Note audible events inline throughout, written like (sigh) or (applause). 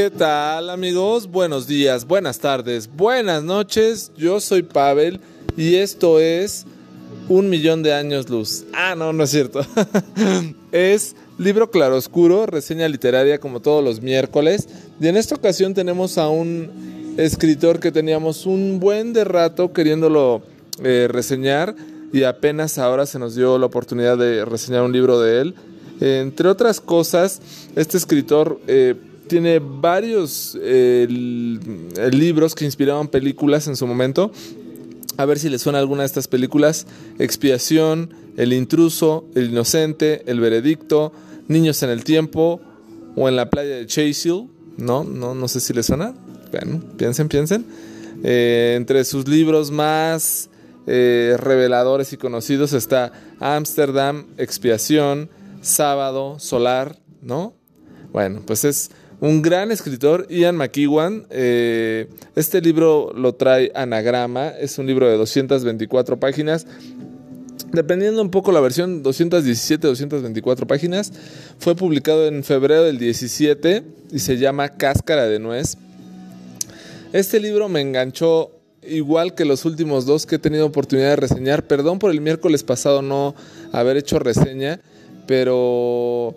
¿Qué tal amigos? Buenos días, buenas tardes, buenas noches. Yo soy Pavel y esto es Un Millón de Años Luz. Ah, no, no es cierto. (laughs) es libro claroscuro, reseña literaria como todos los miércoles. Y en esta ocasión tenemos a un escritor que teníamos un buen de rato queriéndolo eh, reseñar y apenas ahora se nos dio la oportunidad de reseñar un libro de él. entre otras cosas, este escritor eh, tiene varios libros que inspiraban películas en su momento. A ver si les suena alguna de estas películas. Expiación, El intruso, El inocente, El veredicto, Niños en el tiempo o en la playa de Chase No, no, no sé si les suena. Bueno, piensen, piensen. Eh, entre sus libros más eh, reveladores y conocidos está Ámsterdam, Expiación, Sábado, Solar, ¿no? Bueno, pues es un gran escritor, Ian McEwan. Eh, este libro lo trae Anagrama, es un libro de 224 páginas. Dependiendo un poco la versión, 217, 224 páginas. Fue publicado en febrero del 17 y se llama Cáscara de Nuez. Este libro me enganchó igual que los últimos dos que he tenido oportunidad de reseñar. Perdón por el miércoles pasado no haber hecho reseña, pero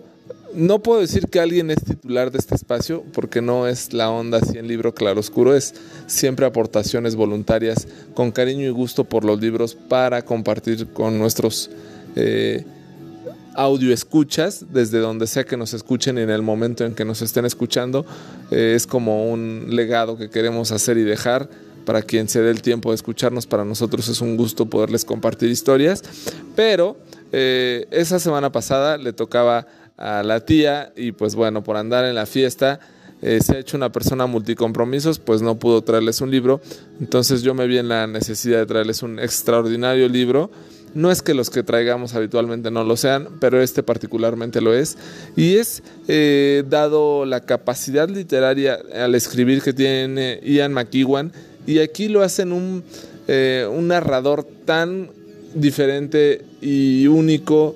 no puedo decir que alguien es titular de este espacio porque no es la onda así en libro claroscuro, es siempre aportaciones voluntarias con cariño y gusto por los libros para compartir con nuestros eh, audio escuchas desde donde sea que nos escuchen y en el momento en que nos estén escuchando. Eh, es como un legado que queremos hacer y dejar para quien se dé el tiempo de escucharnos. Para nosotros es un gusto poderles compartir historias. Pero eh, esa semana pasada le tocaba a la tía y pues bueno, por andar en la fiesta eh, se ha hecho una persona multicompromisos, pues no pudo traerles un libro. Entonces yo me vi en la necesidad de traerles un extraordinario libro. No es que los que traigamos habitualmente no lo sean, pero este particularmente lo es. Y es eh, dado la capacidad literaria al escribir que tiene Ian McEwan. Y aquí lo hacen un, eh, un narrador tan diferente y único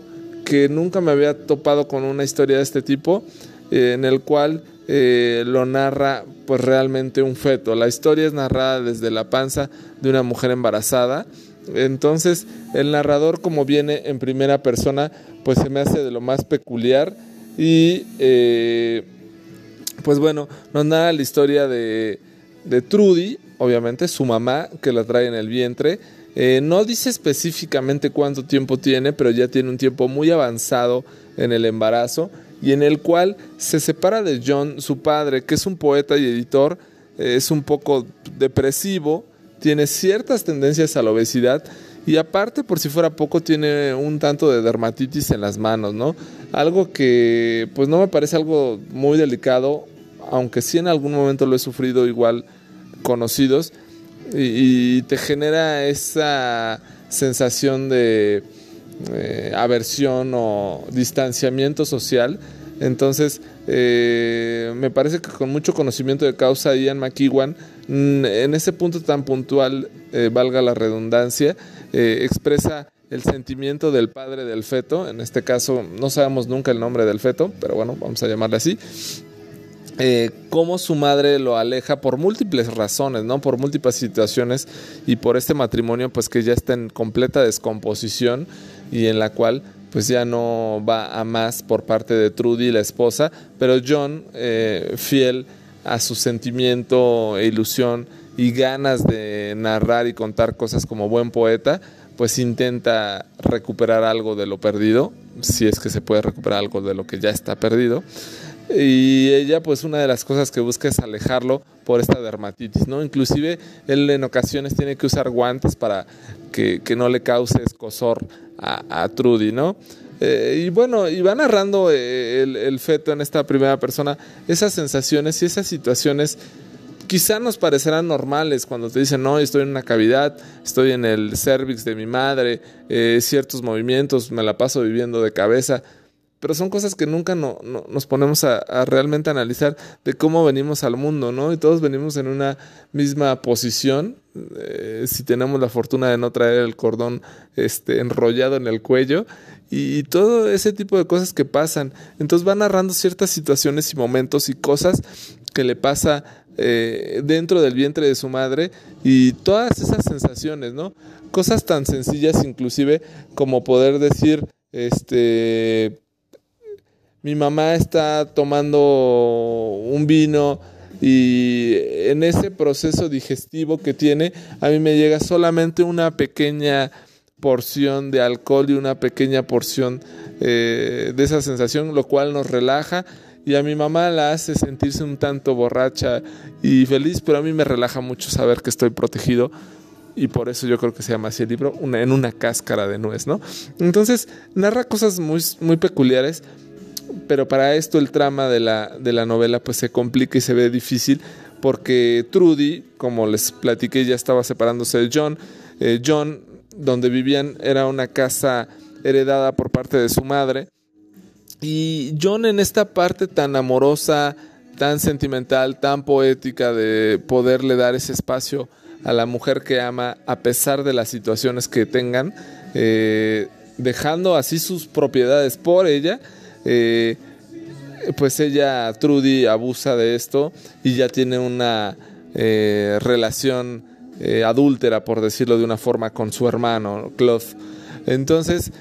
que nunca me había topado con una historia de este tipo, eh, en el cual eh, lo narra pues realmente un feto. La historia es narrada desde la panza de una mujer embarazada. Entonces el narrador como viene en primera persona pues se me hace de lo más peculiar y eh, pues bueno, nos narra la historia de, de Trudy, obviamente su mamá que la trae en el vientre eh, no dice específicamente cuánto tiempo tiene, pero ya tiene un tiempo muy avanzado en el embarazo y en el cual se separa de John, su padre, que es un poeta y editor, eh, es un poco depresivo, tiene ciertas tendencias a la obesidad y aparte, por si fuera poco, tiene un tanto de dermatitis en las manos, ¿no? Algo que pues no me parece algo muy delicado, aunque sí en algún momento lo he sufrido igual conocidos, y, te genera esa sensación de eh, aversión o distanciamiento social. Entonces, eh, me parece que con mucho conocimiento de causa, Ian McEwan, mm, en ese punto tan puntual, eh, valga la redundancia, expresa el sentimiento del padre del feto, en este caso no sabemos nunca el nombre del feto, pero bueno, vamos a llamarle así, eh, cómo su madre lo aleja por múltiples razones, ¿no? Por múltiples situaciones y por este matrimonio pues que ya está en completa descomposición y en la cual pues ya no va a más por parte de Trudy, la esposa, pero John, eh, fiel a su sentimiento e ilusión y ganas de narrar y contar cosas como buen poeta, pues intenta recuperar algo de lo perdido, si es que se puede recuperar algo de lo que ya está perdido. Y ella, pues una de las cosas que busca es alejarlo por esta dermatitis, ¿no? Inclusive él en ocasiones tiene que usar guantes para que, no le cause escosor a, Trudy, ¿no? Eh, y bueno, y va narrando eh, el, feto en esta primera persona esas sensaciones y esas situaciones quizá nos parecerán normales cuando te dicen, no, estoy en una cavidad, estoy en el cervix de mi madre, eh, ciertos movimientos, me la paso viviendo de cabeza pero son cosas que nunca no, nos ponemos a, realmente analizar de cómo venimos al mundo, ¿no? Y todos venimos en una misma posición. Eh, si tenemos la fortuna de no traer el cordón este, enrollado en el cuello y todo ese tipo de cosas que pasan. Entonces va narrando ciertas situaciones y momentos y cosas que le pasa eh, dentro del vientre de su madre y todas esas sensaciones, ¿no? Cosas tan sencillas inclusive como poder decir, este, mi mamá está tomando un vino y en ese proceso digestivo que tiene, a mí me llega solamente una pequeña porción de alcohol y una pequeña porción eh, de esa sensación, lo cual nos relaja. Y a mi mamá la hace sentirse un tanto borracha y feliz, pero a mí me relaja mucho saber que estoy protegido. Y por eso yo creo que se llama así el libro, en una cáscara de nuez, ¿no? Entonces narra cosas muy, muy peculiares, pero para esto el trama de la, de la novela pues se complica y se ve difícil porque Trudy, como les platiqué, ya estaba separándose de John. Eh, John, donde vivían, era una casa heredada por parte de su madre. Y John en esta parte tan amorosa, tan sentimental, tan poética de poderle dar ese espacio a la mujer que ama a pesar de las situaciones que tengan, eh, dejando así sus propiedades por ella, eh, pues ella, Trudy, abusa de esto y ya tiene una eh, relación eh, adúltera, por decirlo de una forma, con su hermano, Cloth. Entonces,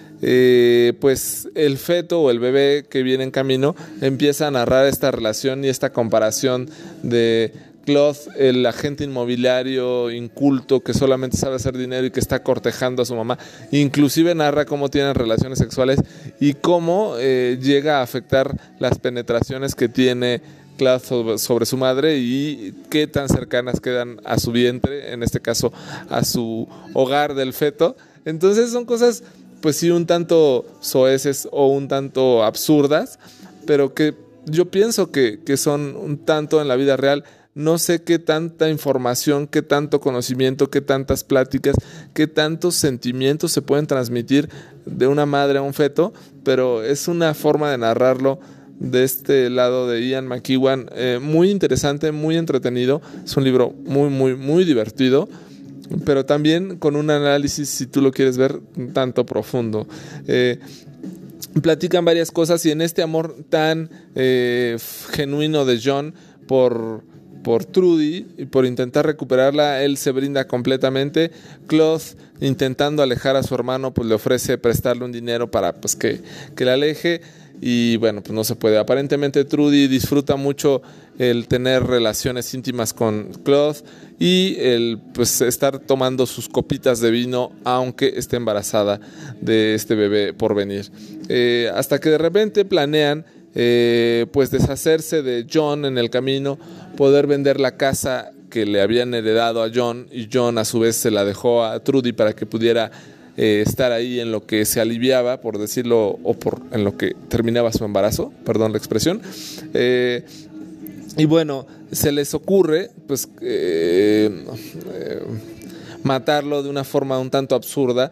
pues el feto o el bebé que viene en camino empieza a narrar esta relación y esta comparación de Cloth, el agente inmobiliario inculto que solamente sabe hacer dinero y que está cortejando a su mamá. Inclusive narra cómo tienen relaciones sexuales y cómo eh, llega a afectar las penetraciones que tiene Cloth sobre su madre y qué tan cercanas quedan a su vientre, en este caso a su hogar del feto. Entonces son cosas, pues sí, un tanto soeces o un tanto absurdas, pero que yo pienso que, que son un tanto en la vida real no sé qué tanta información, qué tanto conocimiento, qué tantas pláticas, qué tantos sentimientos se pueden transmitir de una madre a un feto, pero es una forma de narrarlo de este lado de Ian McEwan eh, muy interesante, muy entretenido. Es un libro muy, muy, muy divertido pero también con un análisis, si tú lo quieres ver, tanto profundo. Eh, platican varias cosas y en este amor tan eh, genuino de John por por Trudy y por intentar recuperarla, él se brinda completamente. Cloth, intentando alejar a su hermano, pues le ofrece prestarle un dinero para pues, que, que la aleje. Y bueno, pues no se puede. Aparentemente Trudy disfruta mucho el tener relaciones íntimas con Cloth y el pues estar tomando sus copitas de vino aunque esté embarazada de este bebé por venir. Eh, hasta que de repente planean eh, pues deshacerse de John en el camino, poder vender la casa que le habían heredado a John y John a su vez se la dejó a Trudy para que pudiera eh, estar ahí en lo que se aliviaba, por decirlo, o por en lo que terminaba su embarazo, perdón la expresión. Eh, y bueno, se les ocurre, pues, matarlo de una forma un tanto absurda.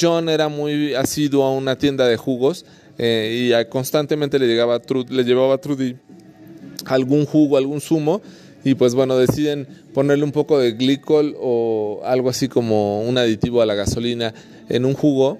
John era muy asiduo a una tienda de jugos eh, y constantemente le, llegaba le llevaba a Trudy algún jugo, algún zumo y pues bueno, deciden ponerle un poco de glicol o algo así como un aditivo a la gasolina en un jugo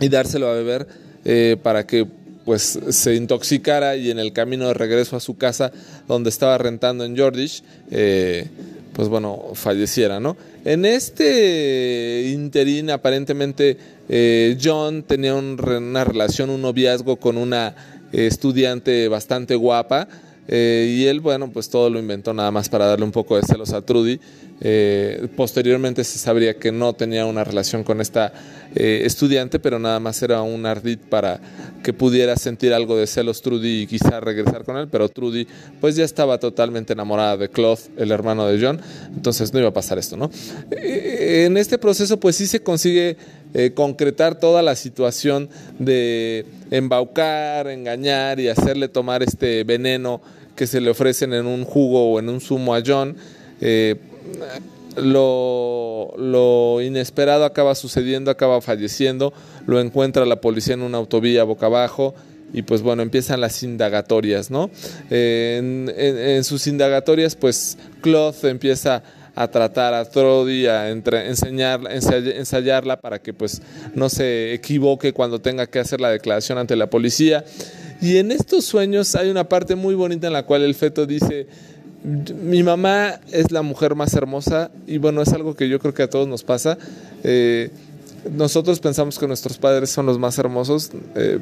y dárselo a beber eh, para que pues se intoxicara y en el camino de regreso a su casa donde estaba rentando en Jordish eh, pues bueno, falleciera, ¿no? En este interín aparentemente eh, John tenía una relación, un noviazgo con una estudiante bastante guapa eh, y él, bueno, pues todo lo inventó nada más para darle un poco de celos a Trudy. Eh, posteriormente se sabría que no tenía una relación con esta estudiante, pero nada más era un ardid para que pudiera sentir algo de celos Trudy y quizá regresar con él, pero Trudy pues ya estaba totalmente enamorada de Cloth, el hermano de John, entonces no iba a pasar esto, ¿no? en este proceso pues sí se consigue eh, concretar toda la situación de embaucar, engañar y hacerle tomar este veneno que se le ofrecen en un jugo o en un zumo a John. Eh, lo, lo, inesperado acaba sucediendo, acaba falleciendo, lo encuentra la policía en una autovía boca abajo y pues bueno, empiezan las indagatorias, ¿no? en, sus indagatorias pues Cloth empieza a tratar a Trody, a entre, enseñarla, ensayarla para que pues no se equivoque cuando tenga que hacer la declaración ante la policía. Y en estos sueños hay una parte muy bonita en la cual el feto dice, mi mamá es la mujer más hermosa y bueno, es algo que yo creo que a todos nos pasa. Eh, nosotros pensamos que nuestros padres son los más hermosos. Eh,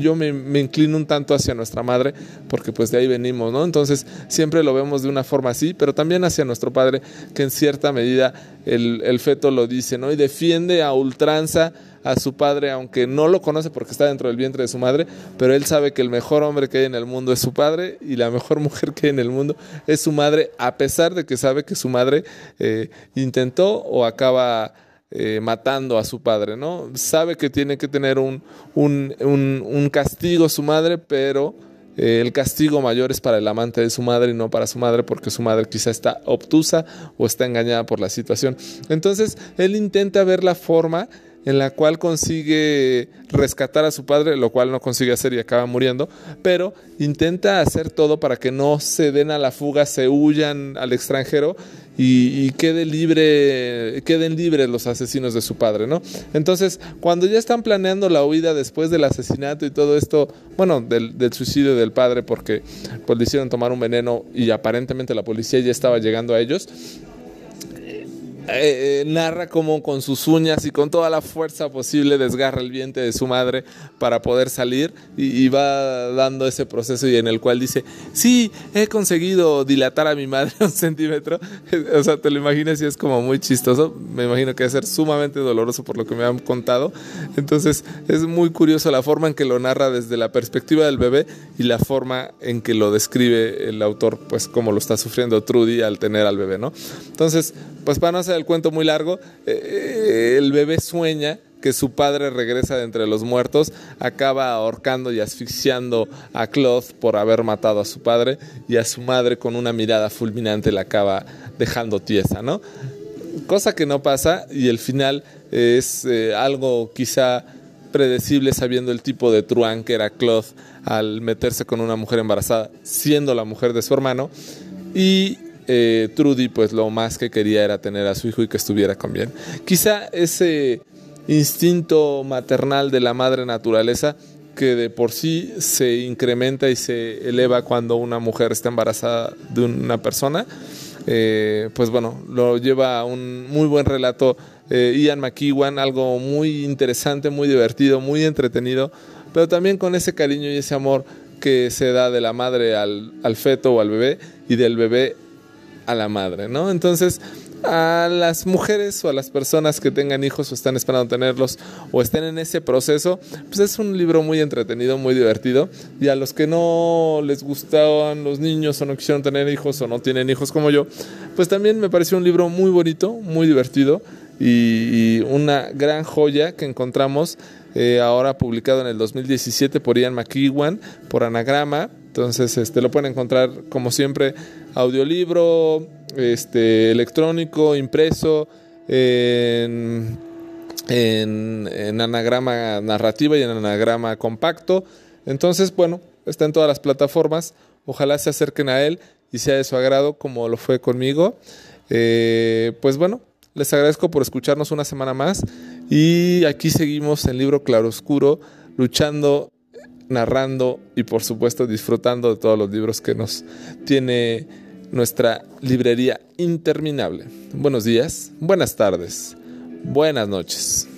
yo me, inclino un tanto hacia nuestra madre porque pues de ahí venimos, ¿no? Entonces siempre lo vemos de una forma así, pero también hacia nuestro padre que en cierta medida el, el feto lo dice, ¿no? Y defiende a ultranza a su padre, aunque no lo conoce porque está dentro del vientre de su madre, pero él sabe que el mejor hombre que hay en el mundo es su padre y la mejor (laughs) mujer que hay en el mundo es su madre, a pesar de que sabe que su madre eh, intentó o acaba eh, matando a su padre, ¿no? Sabe que tiene que tener un, un, un, castigo su madre, pero eh, el castigo mayor es para el amante de su madre y no para su madre porque su madre quizá está obtusa o está engañada por la situación. Entonces, él intenta ver la forma en la cual consigue rescatar a su padre, lo cual no consigue hacer y acaba muriendo, pero intenta hacer todo para que no se den a la fuga, se huyan al extranjero y, quede libre, queden libres los asesinos de su padre, ¿no? Entonces, cuando ya están planeando la huida después del asesinato y todo esto, bueno, del, del suicidio del padre, porque pues le hicieron tomar un veneno y aparentemente la policía ya estaba llegando a ellos, eh, eh, narra como con sus uñas y con toda la fuerza posible desgarra el vientre de su madre para poder salir y, va dando ese proceso y en el cual dice, sí, he conseguido dilatar a mi madre (laughs) un centímetro. (laughs) o sea, te lo imaginas y es como muy chistoso. Me imagino que va a ser sumamente doloroso por lo que me han contado. Entonces es muy curioso la forma en que lo narra desde la perspectiva del bebé y la forma en que lo describe el autor, pues como lo está sufriendo Trudy al tener al bebé, ¿no? Entonces, pues para no hacer el cuento muy largo, eh, el bebé sueña que su padre regresa de entre los muertos, acaba ahorcando y asfixiando a Claude por haber matado a su padre y a su madre con una mirada fulminante la acaba dejando tiesa, ¿no? Cosa que no pasa y el final es eh, algo quizá predecible sabiendo el tipo de truán que era Claude al meterse con una mujer embarazada, siendo la mujer de su hermano. Y eh, Trudy pues lo más que quería era tener a su hijo y que estuviera con bien. Quizá ese instinto maternal de la madre naturaleza que de por sí se incrementa y se eleva cuando una mujer está embarazada de una persona, eh, pues bueno, lo lleva a un muy buen relato eh, Ian McEwan, algo muy interesante, muy divertido, muy entretenido, pero también con ese cariño y ese amor que se da de la madre al, al feto o al bebé y del bebé a la madre, ¿no? Entonces, a las mujeres o a las personas que tengan hijos o están esperando tenerlos o estén en ese proceso, pues es un libro muy entretenido, muy divertido. Y a los que no les gustaban los niños o no quisieron tener hijos o no tienen hijos como yo, pues también me pareció un libro muy bonito, muy divertido y, una gran joya que encontramos eh, ahora publicado en el 2017 por Ian McEwan, por Anagrama. Entonces, este, lo pueden encontrar como siempre audiolibro, este, electrónico, impreso, en, anagrama narrativa y en anagrama compacto. Entonces, bueno, está en todas las plataformas. Ojalá se acerquen a él y sea de su agrado como lo fue conmigo. Eh, pues bueno, les agradezco por escucharnos una semana más y aquí seguimos en Libro Claroscuro luchando narrando y por supuesto disfrutando de todos los libros que nos tiene nuestra librería interminable. Buenos días, buenas tardes, buenas noches.